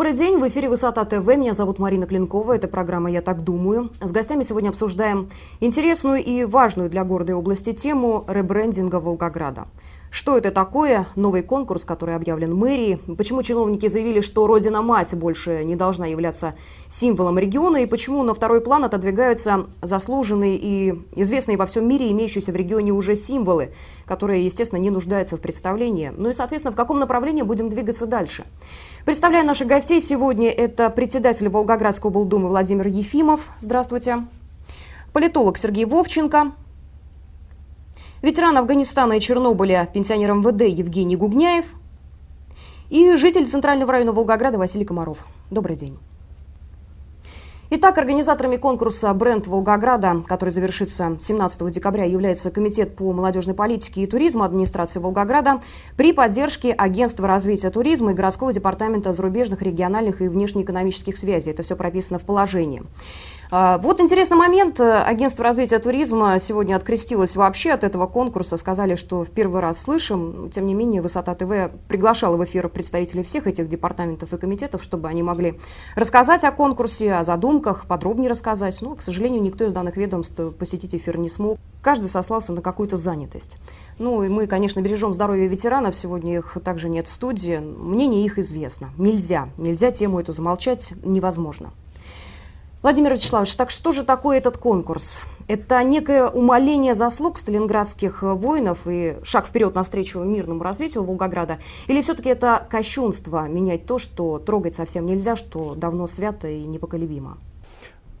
Добрый день, в эфире «Высота ТВ». Меня зовут Марина Клинкова. Это программа «Я так думаю». С гостями сегодня обсуждаем интересную и важную для города и области тему ребрендинга Волгограда. Что это такое? Новый конкурс, который объявлен мэрией. Почему чиновники заявили, что Родина-мать больше не должна являться символом региона? И почему на второй план отодвигаются заслуженные и известные во всем мире имеющиеся в регионе уже символы, которые, естественно, не нуждаются в представлении? Ну и, соответственно, в каком направлении будем двигаться дальше? Представляю наших гостей сегодня. Это председатель Волгоградской облдумы Владимир Ефимов. Здравствуйте. Политолог Сергей Вовченко. Ветеран Афганистана и Чернобыля, пенсионер МВД Евгений Гугняев. И житель Центрального района Волгограда Василий Комаров. Добрый день. Итак, организаторами конкурса «Бренд Волгограда», который завершится 17 декабря, является Комитет по молодежной политике и туризму администрации Волгограда при поддержке Агентства развития туризма и городского департамента зарубежных, региональных и внешнеэкономических связей. Это все прописано в положении. А, вот интересный момент. Агентство развития туризма сегодня открестилось вообще от этого конкурса. Сказали, что в первый раз слышим. Тем не менее, Высота ТВ приглашала в эфир представителей всех этих департаментов и комитетов, чтобы они могли рассказать о конкурсе, о задумках, подробнее рассказать. Но, к сожалению, никто из данных ведомств посетить эфир не смог. Каждый сослался на какую-то занятость. Ну и мы, конечно, бережем здоровье ветеранов. Сегодня их также нет в студии. Мнение их известно. Нельзя. Нельзя тему эту замолчать. Невозможно. Владимир Вячеславович, так что же такое этот конкурс? Это некое умаление заслуг сталинградских воинов и шаг вперед навстречу мирному развитию Волгограда? Или все-таки это кощунство менять то, что трогать совсем нельзя, что давно свято и непоколебимо?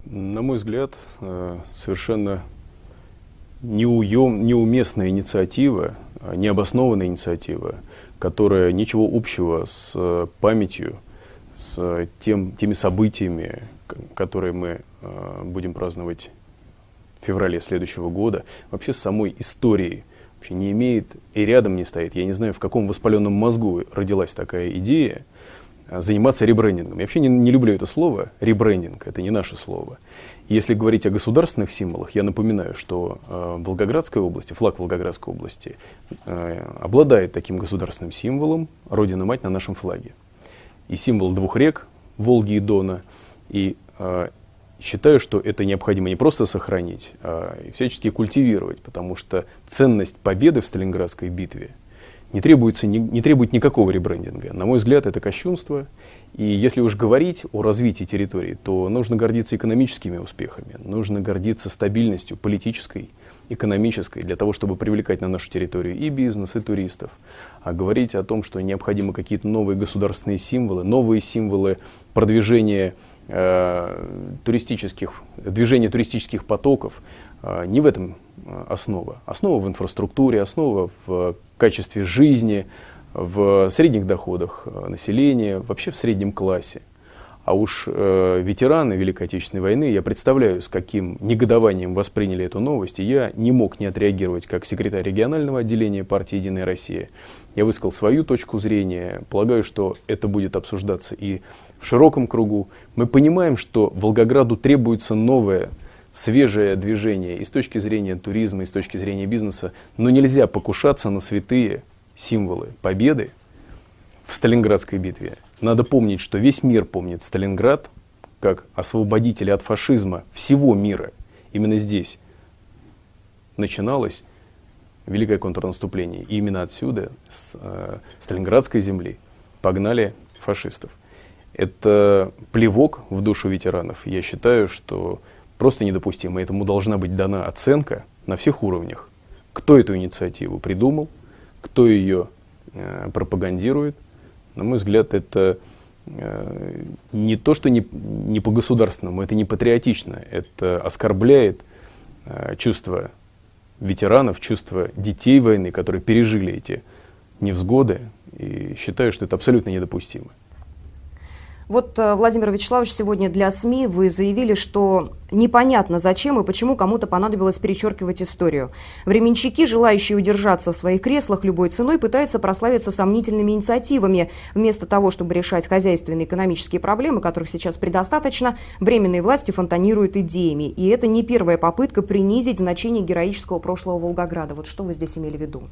На мой взгляд, э, совершенно неуем, неуместная инициатива, необоснованная инициатива, которая ничего общего с э, памятью, с тем, теми событиями, которые мы э, будем праздновать в феврале следующего года, вообще с самой историей вообще не имеет и рядом не стоит. Я не знаю, в каком воспаленном мозгу родилась такая идея э, заниматься ребрендингом. Я вообще не, не люблю это слово, ребрендинг, это не наше слово. Если говорить о государственных символах, я напоминаю, что э, Волгоградской области, флаг Волгоградской области э, обладает таким государственным символом Родина-Мать на нашем флаге. И символ двух рек, Волги и Дона – и э, считаю, что это необходимо не просто сохранить, а всячески культивировать, потому что ценность победы в Сталинградской битве не, требуется, не, не требует никакого ребрендинга. На мой взгляд, это кощунство. И если уж говорить о развитии территории, то нужно гордиться экономическими успехами, нужно гордиться стабильностью политической, экономической, для того, чтобы привлекать на нашу территорию и бизнес, и туристов. А говорить о том, что необходимы какие-то новые государственные символы, новые символы продвижения туристических, движения туристических потоков, э, не в этом э, основа. Основа в инфраструктуре, основа в качестве жизни, в средних доходах населения, вообще в среднем классе. А уж э, ветераны Великой Отечественной войны, я представляю, с каким негодованием восприняли эту новость, и я не мог не отреагировать как секретарь регионального отделения партии «Единая Россия». Я высказал свою точку зрения, полагаю, что это будет обсуждаться и в широком кругу. Мы понимаем, что Волгограду требуется новое, свежее движение и с точки зрения туризма, и с точки зрения бизнеса, но нельзя покушаться на святые символы победы в Сталинградской битве. Надо помнить, что весь мир помнит Сталинград как освободителя от фашизма всего мира. Именно здесь начиналось великое контрнаступление. И именно отсюда, с э, Сталинградской земли, погнали фашистов. Это плевок в душу ветеранов. Я считаю, что просто недопустимо. Этому должна быть дана оценка на всех уровнях. Кто эту инициативу придумал, кто ее э, пропагандирует. На мой взгляд, это э, не то, что не, не по-государственному, это не патриотично. Это оскорбляет э, чувство ветеранов, чувство детей войны, которые пережили эти невзгоды. И считаю, что это абсолютно недопустимо. Вот, э, Владимир Вячеславович, сегодня для СМИ вы заявили, что непонятно, зачем и почему кому-то понадобилось перечеркивать историю. Временщики, желающие удержаться в своих креслах любой ценой, пытаются прославиться сомнительными инициативами. Вместо того, чтобы решать хозяйственные и экономические проблемы, которых сейчас предостаточно, временные власти фонтанируют идеями. И это не первая попытка принизить значение героического прошлого Волгограда. Вот что вы здесь имели в виду?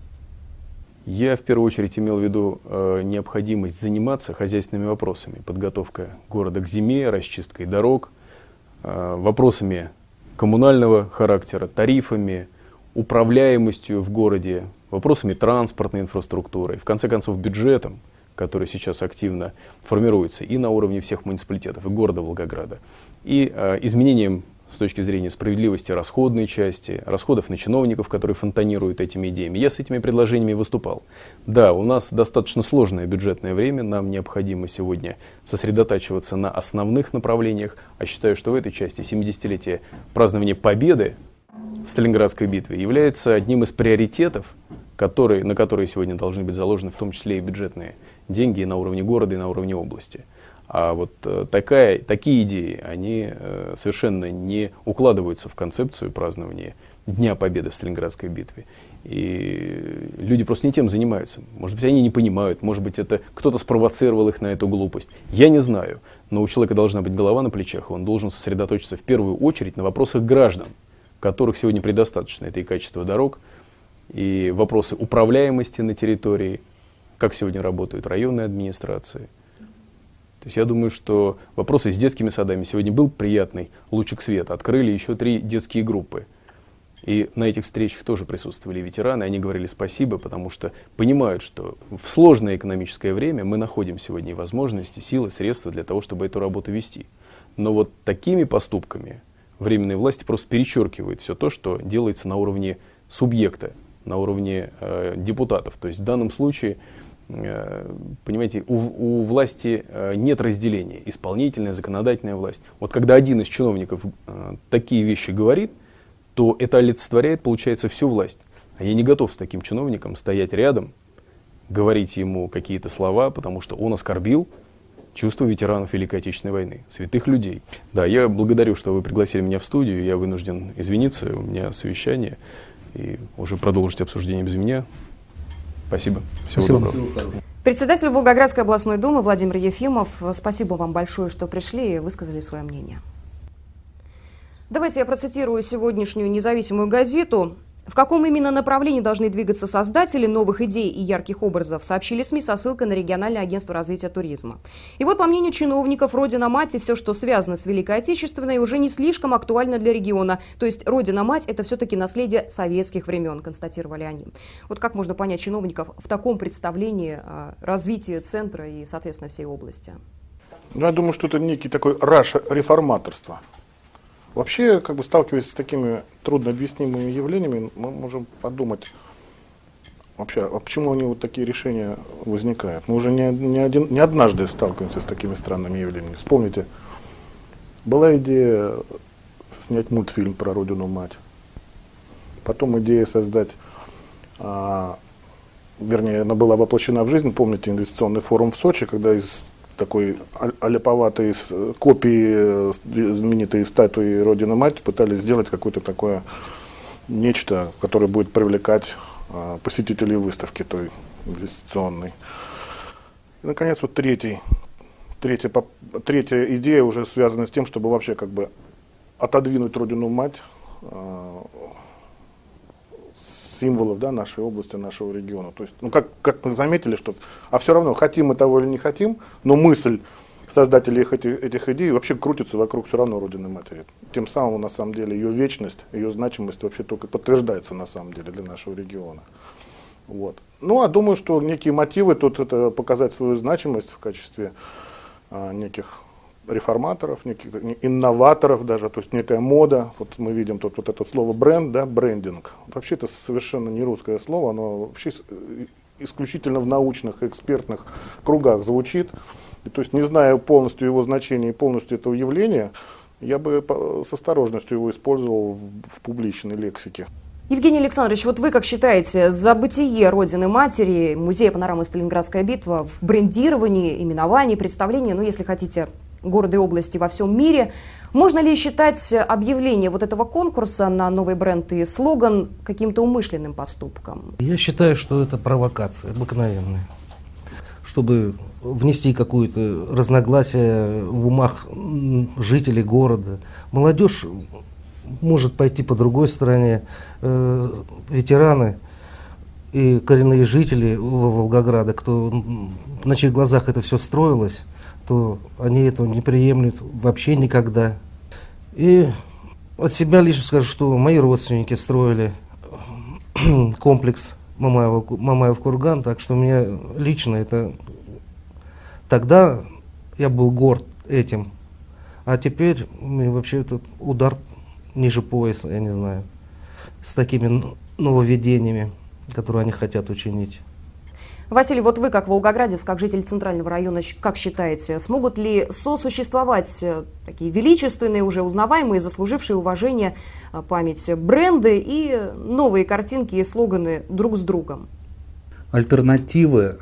Я в первую очередь имел в виду э, необходимость заниматься хозяйственными вопросами, подготовка города к зиме, расчисткой дорог, э, вопросами коммунального характера, тарифами, управляемостью в городе, вопросами транспортной инфраструктуры, в конце концов бюджетом, который сейчас активно формируется и на уровне всех муниципалитетов, и города Волгограда, и э, изменением с точки зрения справедливости расходной части, расходов на чиновников, которые фонтанируют этими идеями. Я с этими предложениями выступал. Да, у нас достаточно сложное бюджетное время, нам необходимо сегодня сосредотачиваться на основных направлениях, а считаю, что в этой части 70-летие празднования победы в Сталинградской битве является одним из приоритетов, которые, на которые сегодня должны быть заложены в том числе и бюджетные деньги на уровне города и на уровне области. А вот э, такая, такие идеи, они э, совершенно не укладываются в концепцию празднования Дня Победы в Сталинградской битве. И люди просто не тем занимаются. Может быть, они не понимают, может быть, это кто-то спровоцировал их на эту глупость. Я не знаю. Но у человека должна быть голова на плечах, он должен сосредоточиться в первую очередь на вопросах граждан, которых сегодня предостаточно. Это и качество дорог, и вопросы управляемости на территории, как сегодня работают районные администрации – то есть я думаю, что вопросы с детскими садами сегодня был приятный лучик света. Открыли еще три детские группы. И на этих встречах тоже присутствовали ветераны, они говорили спасибо, потому что понимают, что в сложное экономическое время мы находим сегодня возможности, силы, средства для того, чтобы эту работу вести. Но вот такими поступками временные власти просто перечеркивают все то, что делается на уровне субъекта, на уровне э, депутатов. То есть в данном случае понимаете, у, у власти э, нет разделения, исполнительная, законодательная власть. Вот когда один из чиновников э, такие вещи говорит, то это олицетворяет, получается, всю власть. А я не готов с таким чиновником стоять рядом, говорить ему какие-то слова, потому что он оскорбил чувства ветеранов Великой Отечественной войны, святых людей. Да, я благодарю, что вы пригласили меня в студию, я вынужден извиниться, у меня совещание, и уже продолжить обсуждение без меня. Спасибо. Всего спасибо. доброго. Председатель Волгоградской областной думы Владимир Ефимов, спасибо вам большое, что пришли и высказали свое мнение. Давайте я процитирую сегодняшнюю независимую газету. В каком именно направлении должны двигаться создатели новых идей и ярких образов, сообщили СМИ со ссылкой на региональное агентство развития туризма. И вот, по мнению чиновников, Родина-Мать и все, что связано с Великой Отечественной, уже не слишком актуально для региона. То есть Родина-Мать – это все-таки наследие советских времен, констатировали они. Вот как можно понять чиновников в таком представлении развития центра и, соответственно, всей области? Ну, я думаю, что это некий такой раш реформаторства. Вообще, как бы сталкиваясь с такими труднообъяснимыми явлениями, мы можем подумать, вообще, а почему они вот такие решения возникают? Мы уже не, не, один, не однажды сталкиваемся с такими странными явлениями. Вспомните, была идея снять мультфильм про родину мать. Потом идея создать, а, вернее, она была воплощена в жизнь, помните инвестиционный форум в Сочи, когда из такой аляповатой копии э, знаменитой статуи Родины Мать пытались сделать какое-то такое нечто, которое будет привлекать а, посетителей выставки той инвестиционной. И, наконец, вот третий, третья, третья идея уже связана с тем, чтобы вообще как бы отодвинуть Родину Мать а, символов да, нашей области, нашего региона. То есть, ну, как, как мы заметили, что, а все равно, хотим мы того или не хотим, но мысль создателей этих, этих идей вообще крутится вокруг все равно Родины Матери. Тем самым, на самом деле, ее вечность, ее значимость вообще только подтверждается, на самом деле, для нашего региона. Вот. Ну, а думаю, что некие мотивы тут это показать свою значимость в качестве а, неких реформаторов, неких инноваторов даже, то есть некая мода. Вот мы видим тут вот это слово бренд, да, брендинг. Вообще это совершенно не русское слово, оно вообще э, исключительно в научных, экспертных кругах звучит. И, то есть не зная полностью его значения и полностью этого явления, я бы с осторожностью его использовал в, в публичной лексике. Евгений Александрович, вот вы как считаете, за бытие Родины Матери, Музея панорамы Сталинградская битва в брендировании, именовании, представлении, ну, если хотите, города и области во всем мире. Можно ли считать объявление вот этого конкурса на новый бренд и слоган каким-то умышленным поступком? Я считаю, что это провокация обыкновенная. Чтобы внести какое-то разногласие в умах жителей города. Молодежь может пойти по другой стороне. Э, ветераны и коренные жители Волгограда, кто на чьих глазах это все строилось, то они этого не приемлют вообще никогда. И от себя лишь скажу, что мои родственники строили комплекс Мамаева, Мамаев Курган, так что мне лично это тогда я был горд этим, а теперь вообще этот удар ниже пояса, я не знаю, с такими нововведениями, которые они хотят учинить. Василий, вот вы, как волгоградец, как житель Центрального района, как считаете, смогут ли сосуществовать э, такие величественные, уже узнаваемые, заслужившие уважение э, память бренды и новые картинки и слоганы друг с другом? Альтернативы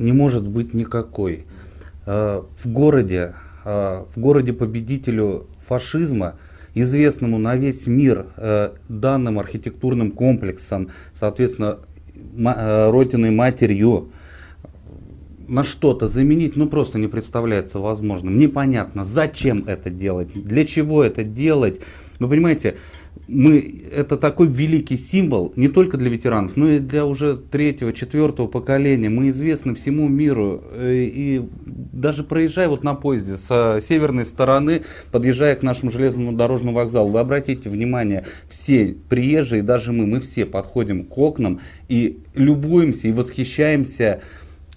не может быть никакой. Э, в городе, в городе победителю фашизма, известному на весь мир данным архитектурным комплексом, соответственно, родиной матерью на что-то заменить, ну просто не представляется возможным. Непонятно, зачем это делать, для чего это делать. Вы понимаете, мы, это такой великий символ не только для ветеранов, но и для уже третьего, четвертого поколения. Мы известны всему миру. Э, и даже проезжая вот на поезде с северной стороны, подъезжая к нашему железному дорожному вокзалу, вы обратите внимание, все приезжие, даже мы, мы все подходим к окнам и любуемся и восхищаемся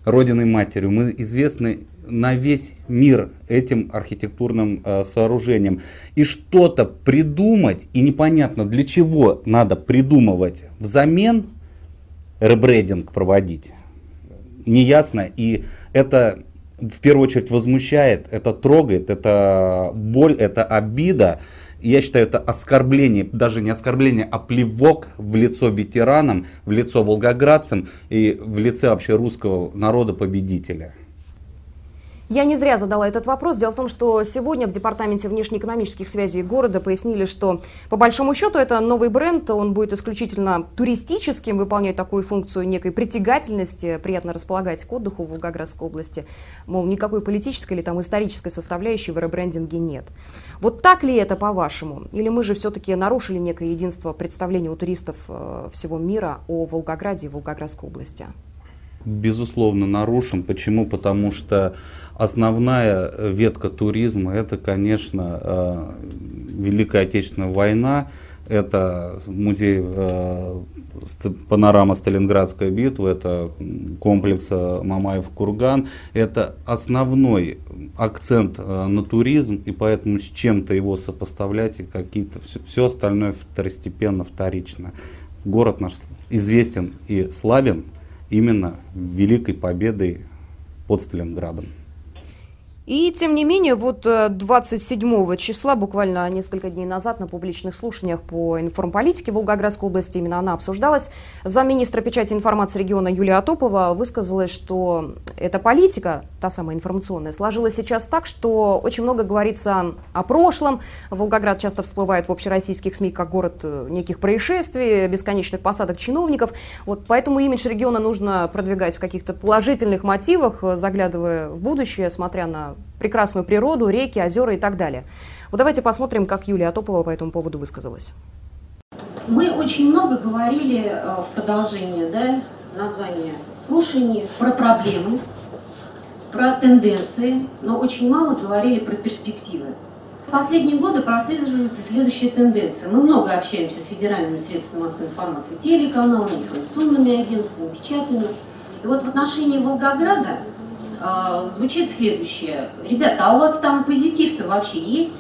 Родиной Матерью. Мы известны на весь мир этим архитектурным э, сооружением. И что-то придумать, и непонятно для чего надо придумывать взамен, ребрендинг проводить, неясно. И это в первую очередь возмущает, это трогает, это боль, это обида. Я считаю, это оскорбление, даже не оскорбление, а плевок в лицо ветеранам, в лицо волгоградцам и в лице вообще русского народа победителя. Я не зря задала этот вопрос. Дело в том, что сегодня в Департаменте внешнеэкономических связей города пояснили, что по большому счету это новый бренд, он будет исключительно туристическим, выполнять такую функцию некой притягательности, приятно располагать к отдыху в Волгоградской области. Мол, никакой политической или там исторической составляющей в ребрендинге нет. Вот так ли это по-вашему? Или мы же все-таки нарушили некое единство представления у туристов э, всего мира о Волгограде и Волгоградской области? Безусловно, нарушим. Почему? Потому что Основная э, ветка туризма это, конечно, э, Великая Отечественная война, это музей э, панорама Сталинградская битва, это комплекс Мамаев Курган. Это основной акцент на туризм, и поэтому с чем-то его сопоставлять и какие-то все, остальное второстепенно, вторично. Город наш известен и славен именно великой победой под Сталинградом. И, тем не менее, вот 27 э, числа, буквально несколько дней назад, на публичных слушаниях по информполитике Волгоградской области, именно она обсуждалась, замминистра печати информации региона Юлия Атопова высказалась, что эта политика, та самая информационная, сложилась сейчас так, что очень много говорится о прошлом. Волгоград часто всплывает в общероссийских СМИ как город э, неких происшествий, бесконечных посадок чиновников. Вот поэтому имидж региона нужно продвигать в каких-то положительных мотивах, э, заглядывая в будущее, смотря на прекрасную природу, реки, озера и так далее. Вот давайте посмотрим, как Юлия Атопова по этому поводу высказалась. Мы очень много говорили э, в продолжении да, названия слушаний про проблемы, про тенденции, но очень мало говорили про перспективы. В последние годы прослеживается следующая тенденция. Мы много общаемся с федеральными средствами массовой информации, телеканалами, информационными агентствами, печатными. И вот в отношении Волгограда звучит следующее. Ребята, а у вас там позитив-то вообще есть?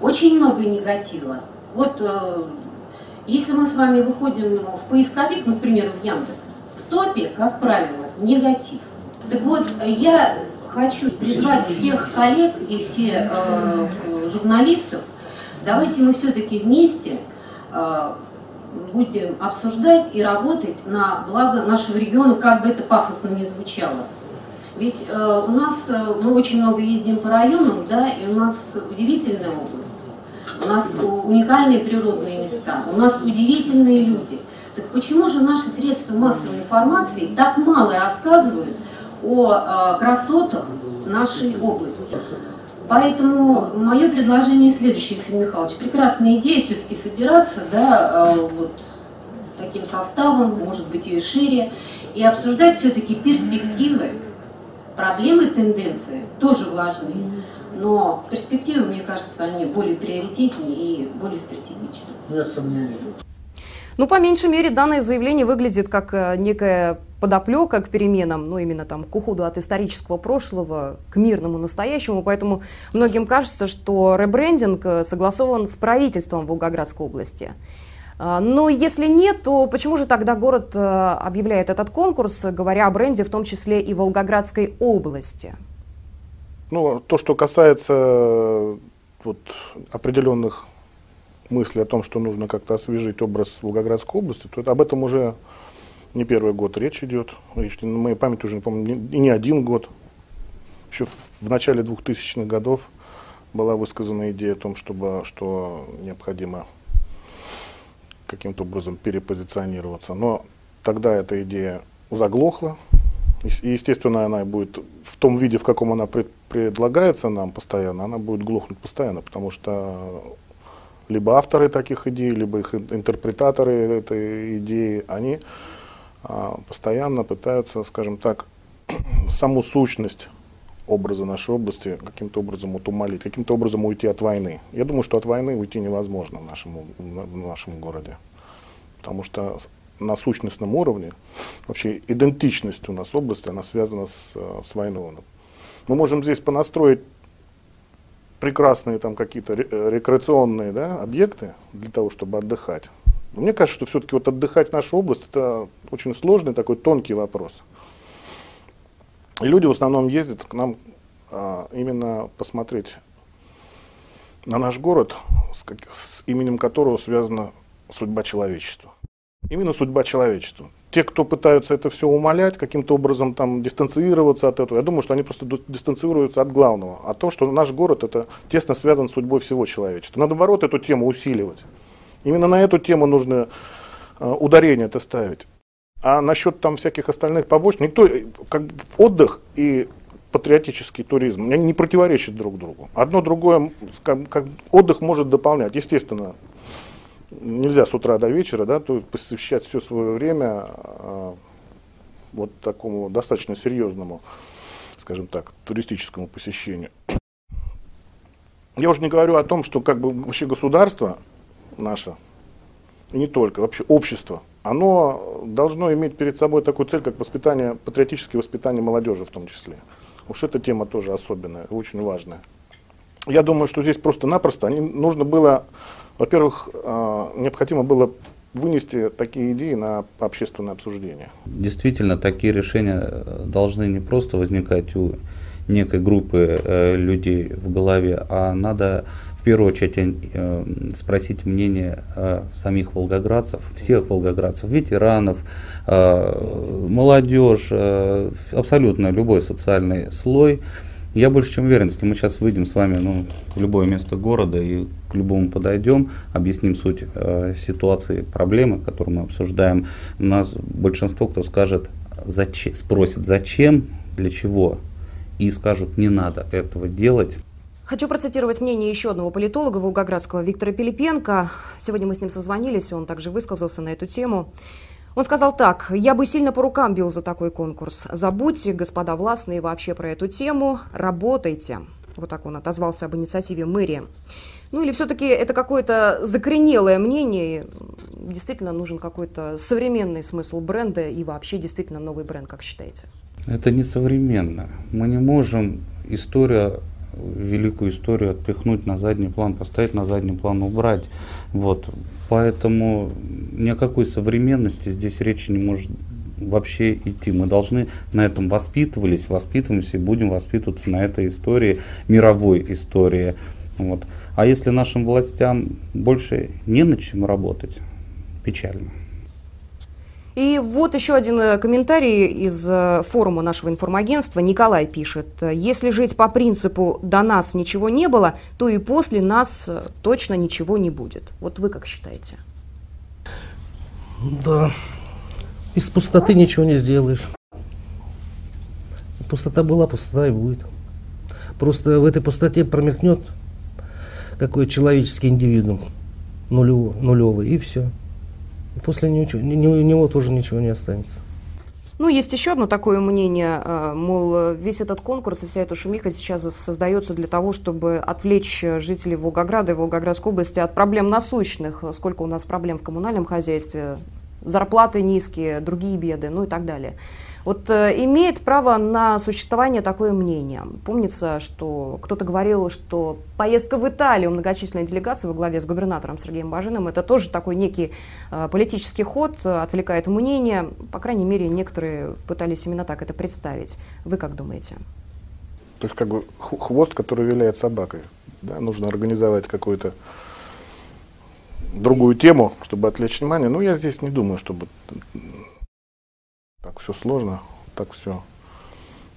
Очень много негатива. Вот э, если мы с вами выходим в поисковик, например, в Яндекс, в топе, как правило, негатив. Так вот, я хочу призвать всех коллег и все э, журналистов, давайте мы все-таки вместе э, будем обсуждать и работать на благо нашего региона, как бы это пафосно не звучало. Ведь э, у нас, э, мы очень много ездим по районам, да, и у нас удивительная область. У нас уникальные природные места, у нас удивительные люди. Так почему же наши средства массовой информации так мало рассказывают о э, красотах нашей области? Поэтому мое предложение следующее, Ефим Михайлович. Прекрасная идея все-таки собираться, да, э, вот каким составом, может быть и шире, и обсуждать все-таки перспективы, проблемы, тенденции тоже важны. Но перспективы, мне кажется, они более приоритетнее и более стратегичны. Нет сомнений. Ну, по меньшей мере, данное заявление выглядит как э, некая подоплека к переменам, ну, именно там к уходу от исторического прошлого к мирному настоящему, поэтому многим кажется, что ребрендинг э, согласован с правительством Волгоградской области. А, но если нет, то почему же тогда город э, объявляет этот конкурс, говоря о бренде, в том числе и Волгоградской области? Ну, то, что касается вот, определенных мыслей о том, что нужно как-то освежить образ Волгоградской области, то это, об этом уже не первый год речь идет. Речь, на моей памяти уже, не помню, и не один год. Еще в, в начале 2000-х годов была высказана идея о том, чтобы, что необходимо каким-то образом перепозиционироваться. Но тогда эта идея заглохла. И, естественно, она будет в том виде, в каком она пред, предлагается нам постоянно, она будет глохнуть постоянно, потому что либо авторы таких идей, либо их интерпретаторы этой идеи, они а, постоянно пытаются, скажем так, саму сущность образа нашей области каким-то образом вот каким-то образом уйти от войны. Я думаю, что от войны уйти невозможно в нашем, в нашем городе. Потому что на сущностном уровне, вообще идентичность у нас области, она связана с, с войной. Мы можем здесь понастроить прекрасные там какие-то рекреационные да, объекты для того, чтобы отдыхать. Но мне кажется, что все-таки вот отдыхать в нашу область это очень сложный такой тонкий вопрос. И люди в основном ездят к нам а, именно посмотреть на наш город, с, как, с именем которого связана судьба человечества. Именно судьба человечества. Те, кто пытаются это все умолять, каким-то образом там дистанцироваться от этого, я думаю, что они просто дистанцируются от главного, от того, что наш город это тесно связан с судьбой всего человечества. Надо, наоборот, эту тему усиливать. Именно на эту тему нужно э, ударение это ставить. А насчет там всяких остальных побочек, никто, как отдых и патриотический туризм не противоречат друг другу. Одно другое, как, как отдых может дополнять. Естественно, нельзя с утра до вечера, да, то посвящать все свое время э, вот такому достаточно серьезному, скажем так, туристическому посещению. Я уже не говорю о том, что как бы вообще государство наше, и не только, вообще общество, оно должно иметь перед собой такую цель, как воспитание, патриотическое воспитание молодежи в том числе. Уж эта тема тоже особенная, очень важная. Я думаю, что здесь просто-напросто нужно было, во-первых, а, необходимо было вынести такие идеи на общественное обсуждение. Действительно, такие решения э, должны не просто возникать у некой группы э, людей в голове, а надо в первую очередь э, спросить мнение э, самих волгоградцев, всех волгоградцев, ветеранов, э, молодежь, э, абсолютно любой социальный слой. Я больше чем уверен, если мы сейчас выйдем с вами ну, в любое место города и к любому подойдем, объясним суть э, ситуации, проблемы, которую мы обсуждаем, у нас большинство кто скажет, зачем, спросит, зачем, для чего, и скажут, не надо этого делать. Хочу процитировать мнение еще одного политолога волгоградского Виктора Пилипенко. Сегодня мы с ним созвонились, он также высказался на эту тему. Он сказал так, я бы сильно по рукам бил за такой конкурс. Забудьте, господа властные, вообще про эту тему, работайте. Вот так он отозвался об инициативе мэрии. Ну или все-таки это какое-то закоренелое мнение, действительно нужен какой-то современный смысл бренда и вообще действительно новый бренд, как считаете? Это не современно. Мы не можем история великую историю отпихнуть на задний план, поставить на задний план, убрать. Вот. Поэтому ни о какой современности здесь речи не может вообще идти. Мы должны на этом воспитывались, воспитываемся и будем воспитываться на этой истории, мировой истории. Вот. А если нашим властям больше не над чем работать, печально. И вот еще один э, комментарий из э, форума нашего информагентства. Николай пишет, если жить по принципу «до нас ничего не было», то и после нас э, точно ничего не будет. Вот вы как считаете? Да, из пустоты ничего не сделаешь. Пустота была, пустота и будет. Просто в этой пустоте промелькнет какой человеческий индивидуум нулевой, нулевый, и все. После него, тоже ничего не останется. Ну, есть еще одно такое мнение, э, мол, весь этот конкурс и вся эта шумиха сейчас создается для того, чтобы отвлечь жителей Волгограда и Волгоградской области от проблем насущных. Сколько у нас проблем в коммунальном хозяйстве, зарплаты низкие, другие беды, ну и так далее. Вот э, имеет право на существование такое мнение. Помнится, что кто-то говорил, что поездка в Италию многочисленной делегации во главе с губернатором Сергеем Бажиным это тоже такой некий э, политический ход, э, отвлекает мнение. По крайней мере, некоторые пытались именно так это представить. Вы как думаете? То есть как бы хвост, который виляет собакой. Да? Нужно организовать какую-то другую тему, чтобы отвлечь внимание. Ну, я здесь не думаю, чтобы так все сложно, так все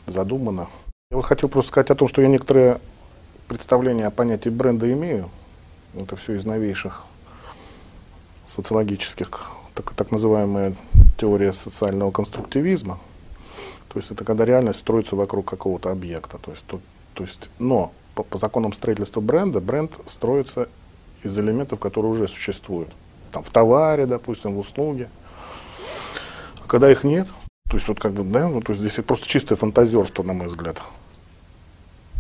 задумано. Я вот хотел просто сказать о том, что я некоторые представления о понятии бренда имею. Это все из новейших социологических, так, так называемая теория социального конструктивизма. То есть это когда реальность строится вокруг какого-то объекта. То есть, то, то есть, но по, по законам строительства бренда, бренд строится из элементов, которые уже существуют. Там в товаре, допустим, в услуге. А когда их нет, то есть вот как бы, да, ну, то есть здесь просто чистое фантазерство, на мой взгляд.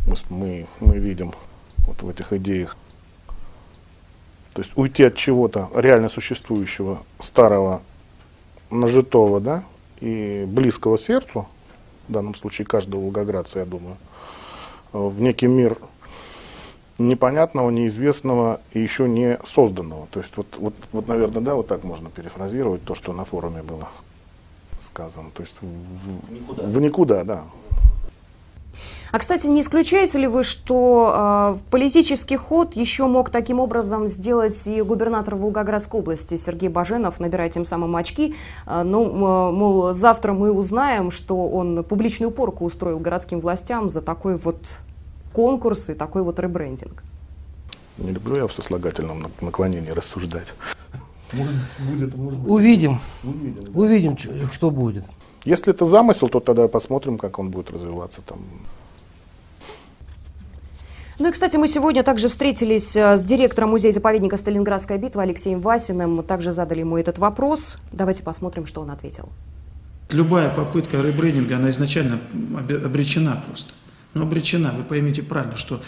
Мы, мы, мы видим вот в этих идеях. То есть уйти от чего-то реально существующего, старого, нажитого, да, и близкого сердцу, в данном случае каждого волгоградца, я думаю, в некий мир непонятного, неизвестного и еще не созданного. То есть вот, вот, вот, наверное, да, вот так можно перефразировать то, что на форуме было сказано. То есть в, никуда. в никуда, да. А, кстати, не исключаете ли вы, что э, политический ход еще мог таким образом сделать и губернатор Волгоградской области Сергей Баженов, набирая тем самым очки? Э, ну, э, мол, завтра мы узнаем, что он публичную порку устроил городским властям за такой вот конкурс и такой вот ребрендинг. Не люблю я в сослагательном наклонении рассуждать. Будет, может быть. Увидим. Увидим, да. Увидим, что будет. Если это замысел, то тогда посмотрим, как он будет развиваться там. Ну и, кстати, мы сегодня также встретились э, с директором музея-заповедника «Сталинградская битва» Алексеем Васиным. Мы также задали ему этот вопрос. Давайте посмотрим, что он ответил. Любая попытка ребрендинга, она изначально обречена просто. Ну, обречена, вы поймите правильно, что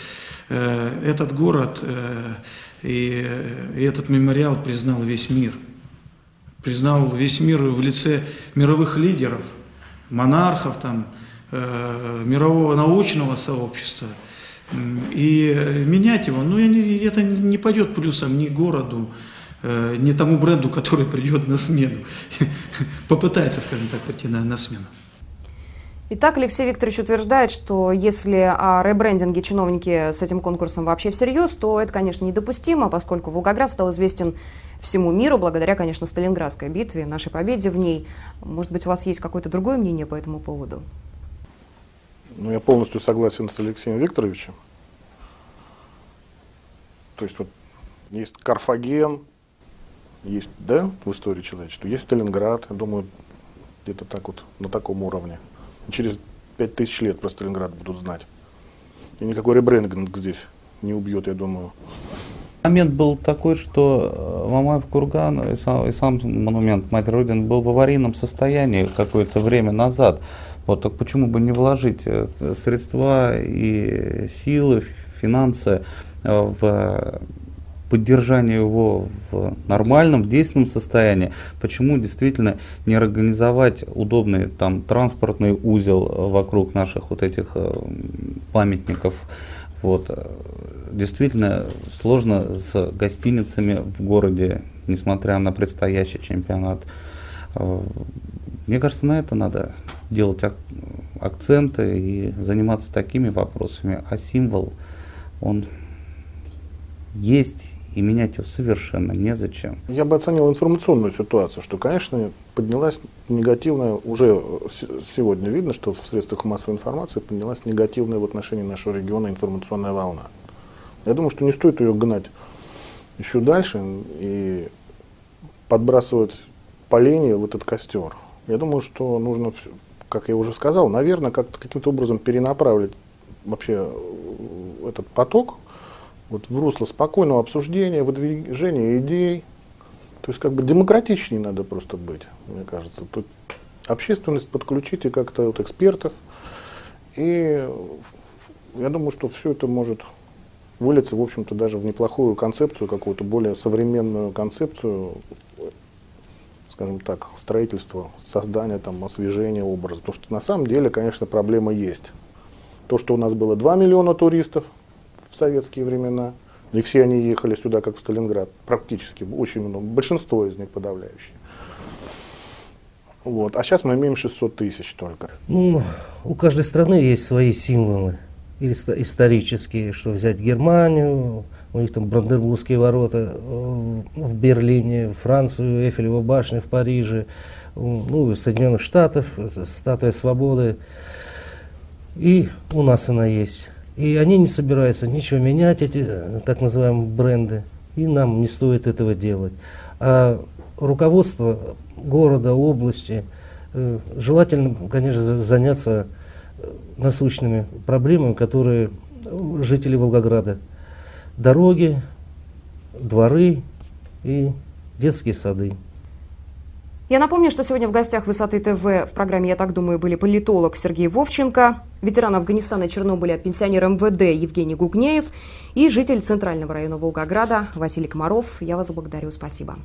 э, этот город э, и, и этот мемориал признал весь мир. Признал весь мир в лице мировых лидеров, монархов, там, э, мирового научного сообщества. И менять его, ну, это не пойдет плюсом ни городу, э, ни тому бренду, который придет на смену. Попытается, скажем так, пойти на, на смену. Итак, Алексей Викторович утверждает, что если о ребрендинге чиновники с этим конкурсом вообще всерьез, то это, конечно, недопустимо, поскольку Волгоград стал известен всему миру благодаря, конечно, Сталинградской битве, нашей победе в ней. Может быть, у вас есть какое-то другое мнение по этому поводу? Ну, я полностью согласен с Алексеем Викторовичем. То есть вот есть Карфаген, есть, да, в истории человечества, есть Сталинград, я думаю, где-то так вот, на таком уровне через 5000 лет про Сталинград будут знать. И никакой ребрендинг здесь не убьет, я думаю. Момент был такой, что э, Мамаев курган и сам, и сам монумент Мать Родины был в аварийном состоянии какое-то время назад. Вот так почему бы не вложить э, средства и силы, финансы э, в поддержание его в нормальном, в действенном состоянии, почему действительно не организовать удобный там транспортный узел вокруг наших вот этих э, памятников. Вот. Действительно сложно с гостиницами в городе, несмотря на предстоящий чемпионат. Э, мне кажется, на это надо делать акценты и заниматься такими вопросами. А символ, он есть и менять его совершенно незачем. Я бы оценил информационную ситуацию, что, конечно, поднялась негативная, уже сегодня видно, что в средствах массовой информации поднялась негативная в отношении нашего региона информационная волна. Я думаю, что не стоит ее гнать еще дальше и подбрасывать поленье в этот костер. Я думаю, что нужно, как я уже сказал, наверное, как каким-то образом перенаправить вообще этот поток вот в русло спокойного обсуждения, выдвижения идей. То есть как бы демократичнее надо просто быть, мне кажется. Тут общественность подключите как-то вот экспертов. И я думаю, что все это может вылиться, в общем-то, даже в неплохую концепцию, какую-то более современную концепцию, скажем так, строительства, создания, там, освежения образа. Потому что на самом деле, конечно, проблема есть. То, что у нас было 2 миллиона туристов в советские времена, и все они ехали сюда, как в Сталинград, практически, очень много, большинство из них подавляющие. Вот. А сейчас мы имеем 600 тысяч только. Ну, у каждой страны есть свои символы или исторические, что взять Германию, у них там Бранденбургские ворота э, в Берлине, Францию, Эфелева башня в Париже, ну, Соединенных Штатов, статуя свободы. И у нас она есть. И они не собираются ничего менять, эти э, так называемые бренды. И нам не стоит этого делать. А руководство города, области, э, желательно, конечно, заняться насущными проблемами, которые жители Волгограда. Дороги, дворы и детские сады. Я напомню, что сегодня в гостях «Высоты ТВ» в программе «Я так думаю» были политолог Сергей Вовченко, ветеран Афганистана и Чернобыля, пенсионер МВД Евгений Гугнеев и житель Центрального района Волгограда Василий Комаров. Я вас благодарю. Спасибо.